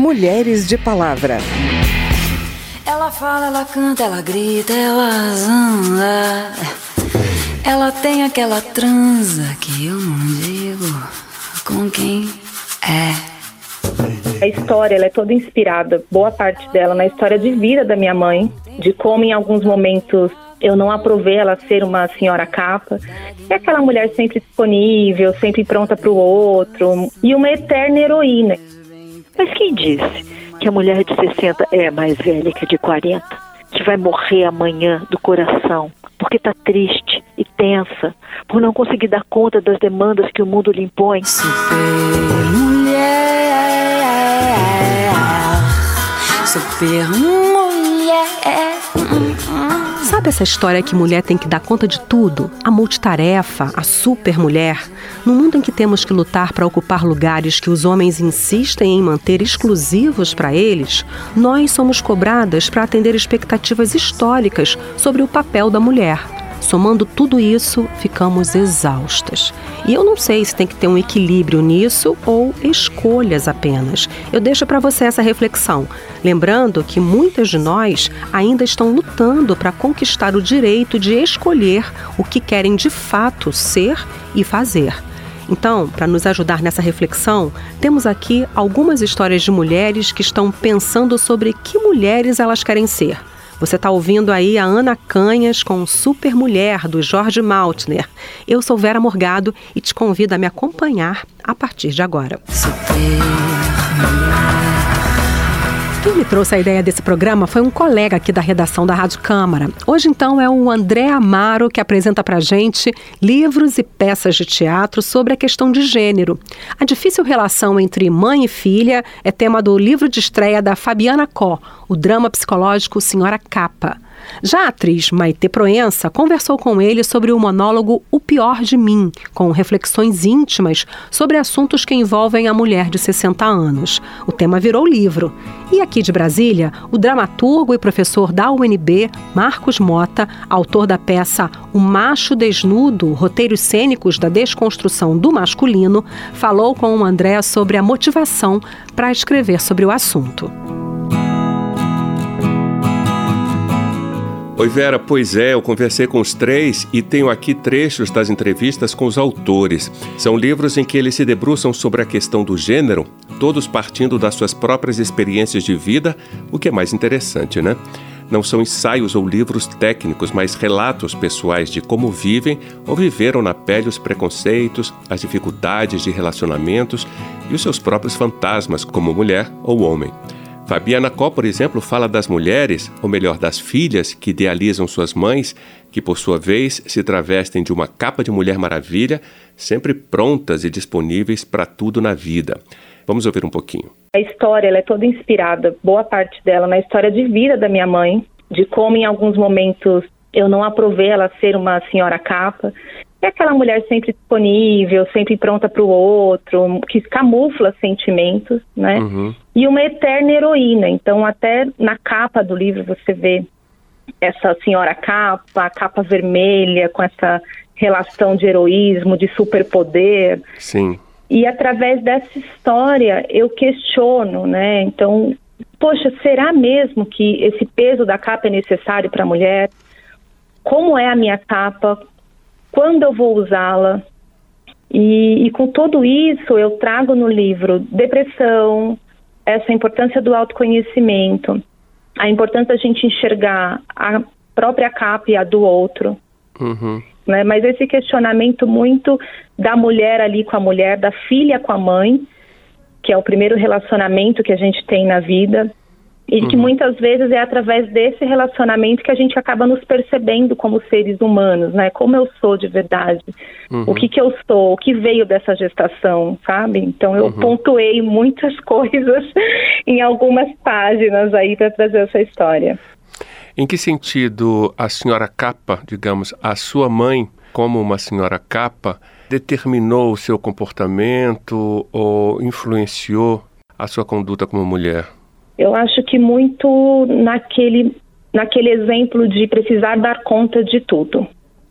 Mulheres de Palavra. Ela fala, ela canta, ela grita, ela zanga. Ela tem aquela transa que eu não digo com quem é. A história ela é toda inspirada, boa parte dela, na história de vida da minha mãe, de como em alguns momentos eu não aprovei ela ser uma senhora capa. É aquela mulher sempre disponível, sempre pronta para o outro e uma eterna heroína. Mas quem disse que a mulher de 60 é mais velha que a de 40? Que vai morrer amanhã do coração, porque está triste e tensa, por não conseguir dar conta das demandas que o mundo lhe impõe. Super mulher super mulher. Sabe essa história que mulher tem que dar conta de tudo? A multitarefa, a super mulher? No mundo em que temos que lutar para ocupar lugares que os homens insistem em manter exclusivos para eles, nós somos cobradas para atender expectativas históricas sobre o papel da mulher. Somando tudo isso, ficamos exaustas. E eu não sei se tem que ter um equilíbrio nisso ou escolhas apenas. Eu deixo para você essa reflexão, lembrando que muitas de nós ainda estão lutando para conquistar o direito de escolher o que querem de fato ser e fazer. Então, para nos ajudar nessa reflexão, temos aqui algumas histórias de mulheres que estão pensando sobre que mulheres elas querem ser. Você está ouvindo aí a Ana Canhas com Super Mulher, do Jorge Maltner. Eu sou Vera Morgado e te convido a me acompanhar a partir de agora. Super Mulher. Quem me trouxe a ideia desse programa foi um colega aqui da redação da Rádio Câmara. Hoje, então, é o André Amaro que apresenta para gente livros e peças de teatro sobre a questão de gênero. A difícil relação entre mãe e filha é tema do livro de estreia da Fabiana Có, o drama psicológico Senhora Capa. Já a atriz Maite Proença conversou com ele sobre o monólogo O Pior de Mim, com reflexões íntimas sobre assuntos que envolvem a mulher de 60 anos. O tema virou livro. E aqui de Brasília, o dramaturgo e professor da UNB, Marcos Mota, autor da peça O Macho Desnudo, Roteiros Cênicos da Desconstrução do Masculino, falou com o André sobre a motivação para escrever sobre o assunto. Oi Vera, pois é, eu conversei com os três e tenho aqui trechos das entrevistas com os autores. São livros em que eles se debruçam sobre a questão do gênero, todos partindo das suas próprias experiências de vida, o que é mais interessante, né? Não são ensaios ou livros técnicos, mas relatos pessoais de como vivem ou viveram na pele os preconceitos, as dificuldades de relacionamentos e os seus próprios fantasmas como mulher ou homem. Fabiana Có, por exemplo, fala das mulheres, ou melhor, das filhas que idealizam suas mães, que por sua vez se travestem de uma capa de Mulher Maravilha, sempre prontas e disponíveis para tudo na vida. Vamos ouvir um pouquinho. A história é toda inspirada, boa parte dela, na história de vida da minha mãe, de como em alguns momentos eu não aprovei ela ser uma senhora capa é aquela mulher sempre disponível, sempre pronta para o outro, que camufla sentimentos, né? Uhum. E uma eterna heroína. Então, até na capa do livro você vê essa senhora capa, a capa vermelha, com essa relação de heroísmo, de superpoder. Sim. E através dessa história eu questiono, né? Então, poxa, será mesmo que esse peso da capa é necessário para a mulher? Como é a minha capa? quando eu vou usá-la. E, e, com tudo isso, eu trago no livro depressão, essa importância do autoconhecimento, a importância da gente enxergar a própria capa e a do outro. Uhum. Né? Mas esse questionamento muito da mulher ali com a mulher, da filha com a mãe, que é o primeiro relacionamento que a gente tem na vida, e uhum. que muitas vezes é através desse relacionamento que a gente acaba nos percebendo como seres humanos, né? Como eu sou de verdade, uhum. o que que eu sou, o que veio dessa gestação, sabe? Então eu uhum. pontuei muitas coisas em algumas páginas aí para trazer essa história. Em que sentido a senhora capa, digamos, a sua mãe como uma senhora capa, determinou o seu comportamento ou influenciou a sua conduta como mulher? Eu acho que muito naquele, naquele exemplo de precisar dar conta de tudo.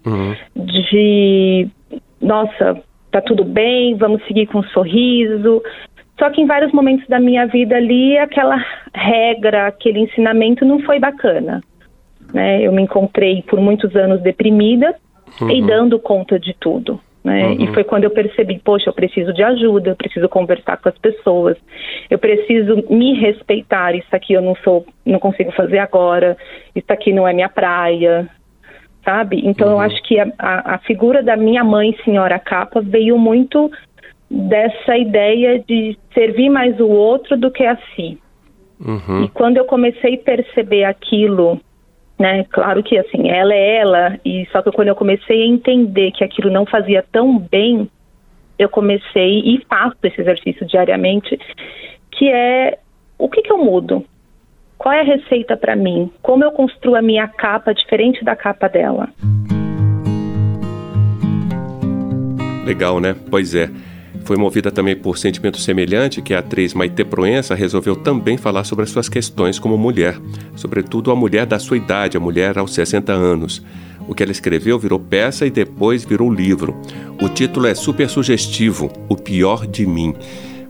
Uhum. De, nossa, tá tudo bem, vamos seguir com um sorriso, Só que em vários momentos da minha vida ali, aquela regra, aquele ensinamento não foi bacana. Né? Eu me encontrei por muitos anos deprimida uhum. e dando conta de tudo. Né? Uhum. E foi quando eu percebi, poxa, eu preciso de ajuda, eu preciso conversar com as pessoas, eu preciso me respeitar. Isso aqui eu não sou, não consigo fazer agora. Isso aqui não é minha praia, sabe? Então uhum. eu acho que a, a, a, figura da minha mãe, senhora capa, veio muito dessa ideia de servir mais o outro do que a si. Uhum. E quando eu comecei a perceber aquilo, né, claro que assim, ela é ela, e só que quando eu comecei a entender que aquilo não fazia tão bem, eu comecei e faço esse exercício diariamente, que é o que, que eu mudo? Qual é a receita para mim? Como eu construo a minha capa diferente da capa dela? Legal, né? Pois é. Foi movida também por sentimento semelhante que a atriz Maite Proença resolveu também falar sobre as suas questões como mulher, sobretudo a mulher da sua idade, a mulher aos 60 anos. O que ela escreveu virou peça e depois virou livro. O título é super sugestivo, O Pior de Mim.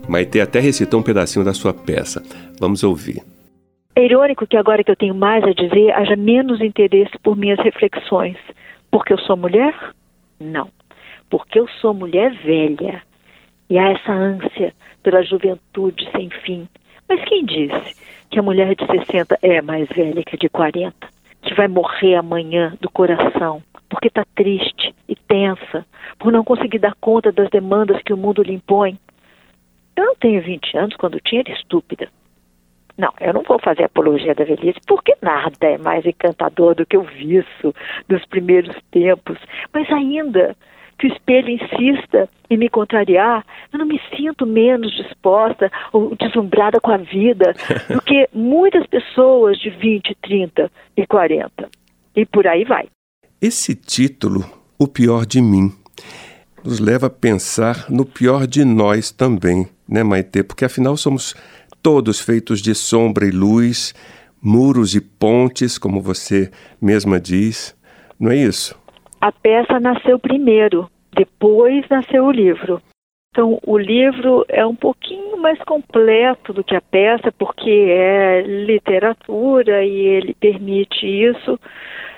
Maite até recitou um pedacinho da sua peça. Vamos ouvir. É irônico que agora que eu tenho mais a dizer, haja menos interesse por minhas reflexões. Porque eu sou mulher? Não. Porque eu sou mulher velha. E há essa ânsia pela juventude sem fim. Mas quem disse que a mulher de 60 é mais velha que a de 40? Que vai morrer amanhã do coração, porque está triste e tensa, por não conseguir dar conta das demandas que o mundo lhe impõe. Eu não tenho 20 anos, quando tinha era estúpida. Não, eu não vou fazer apologia da velhice, porque nada é mais encantador do que o vício dos primeiros tempos. Mas ainda que o espelho insista em me contrariar, eu não me sinto menos disposta ou deslumbrada com a vida do que muitas pessoas de 20, 30 e 40. E por aí vai. Esse título, O Pior de Mim, nos leva a pensar no pior de nós também, né, Maite? Porque afinal somos todos feitos de sombra e luz, muros e pontes, como você mesma diz. Não é isso? A peça nasceu primeiro, depois nasceu o livro. Então, o livro é um pouquinho mais completo do que a peça, porque é literatura e ele permite isso,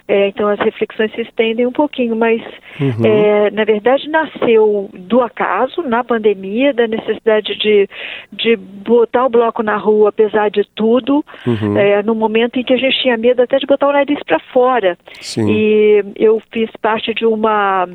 é, então as reflexões se estendem um pouquinho, mas uhum. é, na verdade nasceu do acaso, na pandemia, da necessidade de, de botar o bloco na rua, apesar de tudo, uhum. é, no momento em que a gente tinha medo até de botar o nariz para fora. Sim. E eu fiz parte de uma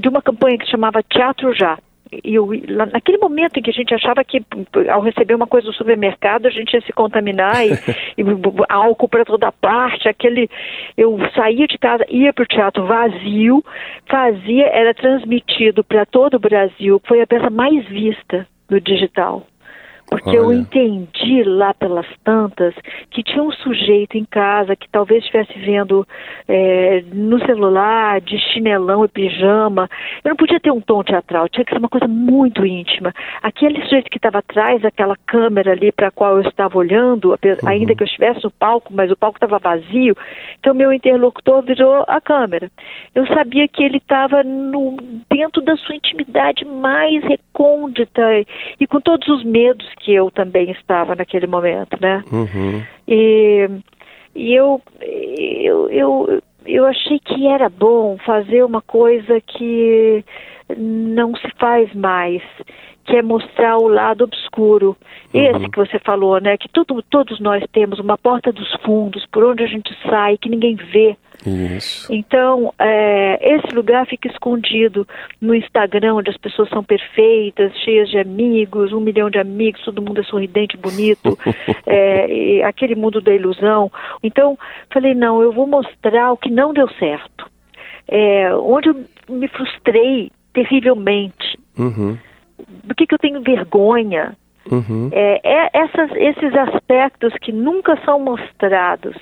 de uma campanha que se chamava Teatro Já eu, naquele momento em que a gente achava que ao receber uma coisa do supermercado a gente ia se contaminar e, e álcool para toda parte, aquele eu saía de casa, ia para o teatro vazio, fazia, era transmitido para todo o Brasil, foi a peça mais vista do digital. Porque Olha. eu entendi lá pelas tantas que tinha um sujeito em casa que talvez estivesse vendo é, no celular, de chinelão e pijama. Eu não podia ter um tom teatral, tinha que ser uma coisa muito íntima. Aquele sujeito que estava atrás daquela câmera ali para a qual eu estava olhando, uhum. ainda que eu estivesse no palco, mas o palco estava vazio, então meu interlocutor virou a câmera. Eu sabia que ele estava dentro da sua intimidade mais recôndita e com todos os medos que eu também estava naquele momento, né? Uhum. E, e eu, eu, eu, eu achei que era bom fazer uma coisa que não se faz mais, que é mostrar o lado obscuro. Uhum. Esse que você falou, né? Que tudo, todos nós temos uma porta dos fundos, por onde a gente sai, que ninguém vê. Isso. Então, é, esse lugar fica escondido no Instagram, onde as pessoas são perfeitas, cheias de amigos, um milhão de amigos, todo mundo é sorridente, bonito, é, aquele mundo da ilusão. Então, falei, não, eu vou mostrar o que não deu certo. É, onde eu me frustrei terrivelmente. Uhum. Do que, que eu tenho vergonha. Uhum. É, é, essas, esses aspectos que nunca são mostrados.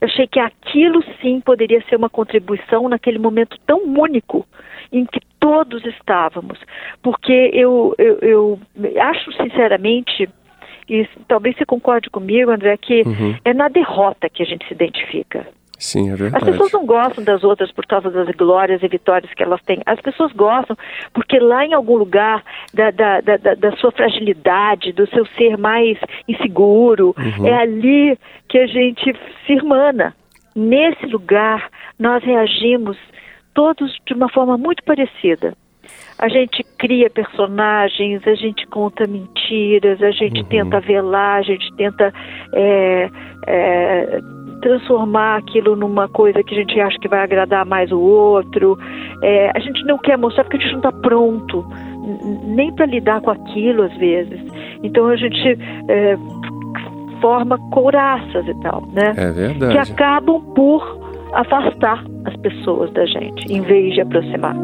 Eu achei que aquilo sim poderia ser uma contribuição naquele momento tão único em que todos estávamos. Porque eu, eu, eu acho sinceramente, e talvez você concorde comigo, André, que uhum. é na derrota que a gente se identifica. Sim, é verdade. As pessoas não gostam das outras por causa das glórias e vitórias que elas têm. As pessoas gostam porque lá em algum lugar da, da, da, da sua fragilidade, do seu ser mais inseguro, uhum. é ali que a gente se irmana. Nesse lugar, nós reagimos todos de uma forma muito parecida. A gente cria personagens, a gente conta mentiras, a gente uhum. tenta velar, a gente tenta é, é, transformar aquilo numa coisa que a gente acha que vai agradar mais o outro. É, a gente não quer mostrar porque a gente não está pronto nem para lidar com aquilo às vezes. Então a gente é, forma couraças e tal, né? É verdade. Que acabam por afastar as pessoas da gente, em vez de aproximar.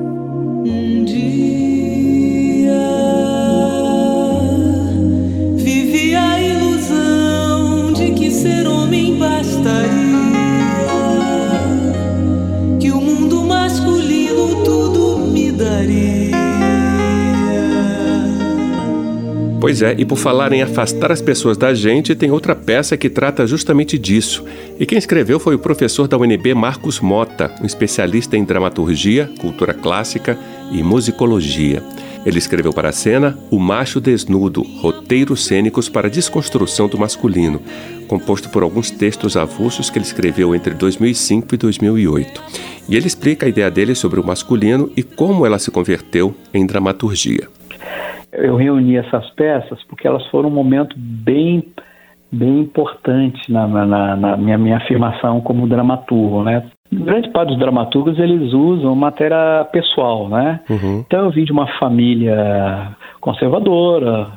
Que o mundo masculino tudo me daria. Pois é, e por falar em afastar as pessoas da gente, tem outra peça que trata justamente disso. E quem escreveu foi o professor da UNB Marcos Mota, um especialista em dramaturgia, cultura clássica e musicologia. Ele escreveu para a cena O Macho Desnudo, roteiros cênicos para desconstrução do masculino, composto por alguns textos avulsos que ele escreveu entre 2005 e 2008. E ele explica a ideia dele sobre o masculino e como ela se converteu em dramaturgia eu reuni essas peças porque elas foram um momento bem bem importante na, na, na minha, minha afirmação como dramaturgo, né? Grande parte dos dramaturgos eles usam matéria pessoal, né? Uhum. Então eu vim de uma família conservadora,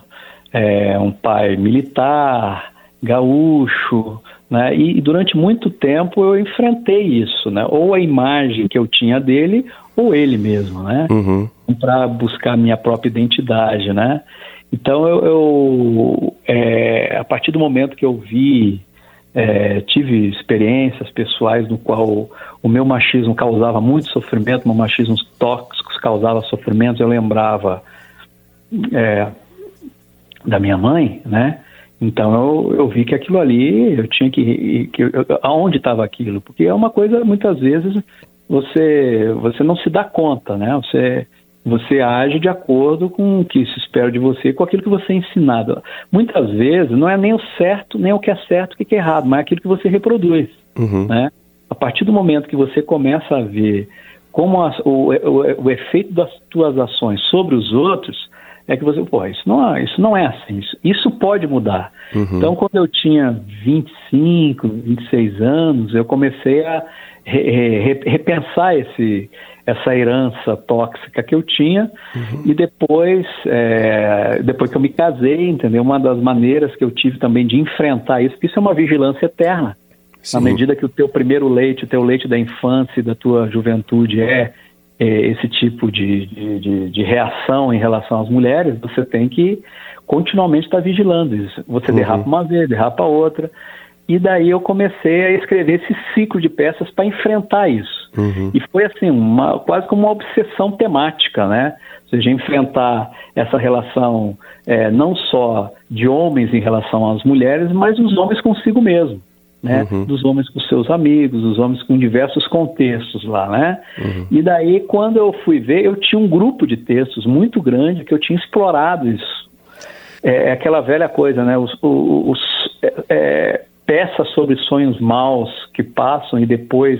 é, um pai militar, gaúcho, né? E, e durante muito tempo eu enfrentei isso, né? Ou a imagem que eu tinha dele, ou ele mesmo, né? Uhum. Para buscar minha própria identidade, né? Então eu, eu é, a partir do momento que eu vi é, tive experiências pessoais no qual o meu machismo causava muito sofrimento, meu machismo tóxicos causava sofrimento. Eu lembrava é, da minha mãe, né? Então eu, eu vi que aquilo ali eu tinha que, que eu, aonde estava aquilo, porque é uma coisa muitas vezes você você não se dá conta, né? Você você age de acordo com o que se espera de você, com aquilo que você é ensinado. Muitas vezes não é nem o certo, nem o que é certo, o que é errado, mas é aquilo que você reproduz, uhum. né? A partir do momento que você começa a ver como as, o, o, o, efeito das tuas ações sobre os outros, é que você, pô, isso não, é, isso não é assim, isso, isso pode mudar. Uhum. Então, quando eu tinha 25, 26 anos, eu comecei a repensar esse, essa herança tóxica que eu tinha uhum. e depois é, depois que eu me casei entendeu uma das maneiras que eu tive também de enfrentar isso porque isso é uma vigilância eterna Sim. na medida que o teu primeiro leite o teu leite da infância e da tua juventude é esse tipo de, de, de, de, reação em relação às mulheres você tem que continuamente estar vigilando isso você uhum. derrapa uma vez derrapa outra e daí eu comecei a escrever esse ciclo de peças para enfrentar isso. Uhum. E foi assim, uma, quase como uma obsessão temática, né? Ou seja, enfrentar essa relação é, não só de homens em relação às mulheres, mas os homens consigo mesmo. Né? Uhum. Dos homens com seus amigos, dos homens com diversos contextos lá, né? Uhum. E daí, quando eu fui ver, eu tinha um grupo de textos muito grande que eu tinha explorado isso. É, é aquela velha coisa, né? Os, os, é, é peça sobre sonhos maus que passam e depois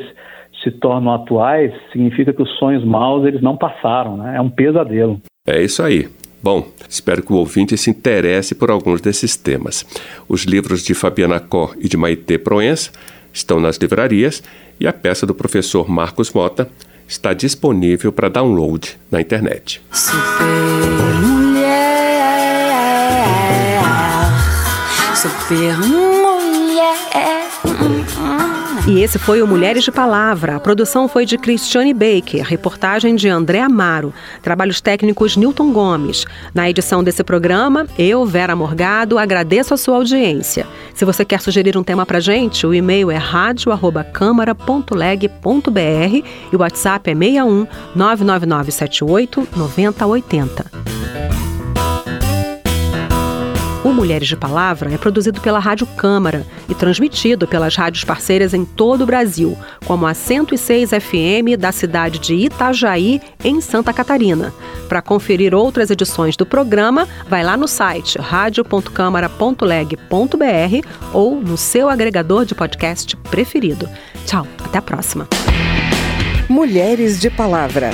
se tornam atuais, significa que os sonhos maus eles não passaram, né? É um pesadelo. É isso aí. Bom, espero que o ouvinte se interesse por alguns desses temas. Os livros de Fabiana Cor e de Maite Proença estão nas livrarias e a peça do professor Marcos Mota está disponível para download na internet. Super mulher, super e esse foi o Mulheres de Palavra. A produção foi de Cristiane Baker, reportagem de André Amaro, trabalhos técnicos Newton Gomes. Na edição desse programa, eu, Vera Morgado, agradeço a sua audiência. Se você quer sugerir um tema pra gente, o e-mail é radio@câmara.leg.br e o WhatsApp é 61 99978 9080. Mulheres de Palavra é produzido pela Rádio Câmara e transmitido pelas rádios parceiras em todo o Brasil, como a 106 FM da cidade de Itajaí, em Santa Catarina. Para conferir outras edições do programa, vai lá no site radio.câmara.leg.br ou no seu agregador de podcast preferido. Tchau, até a próxima. Mulheres de Palavra.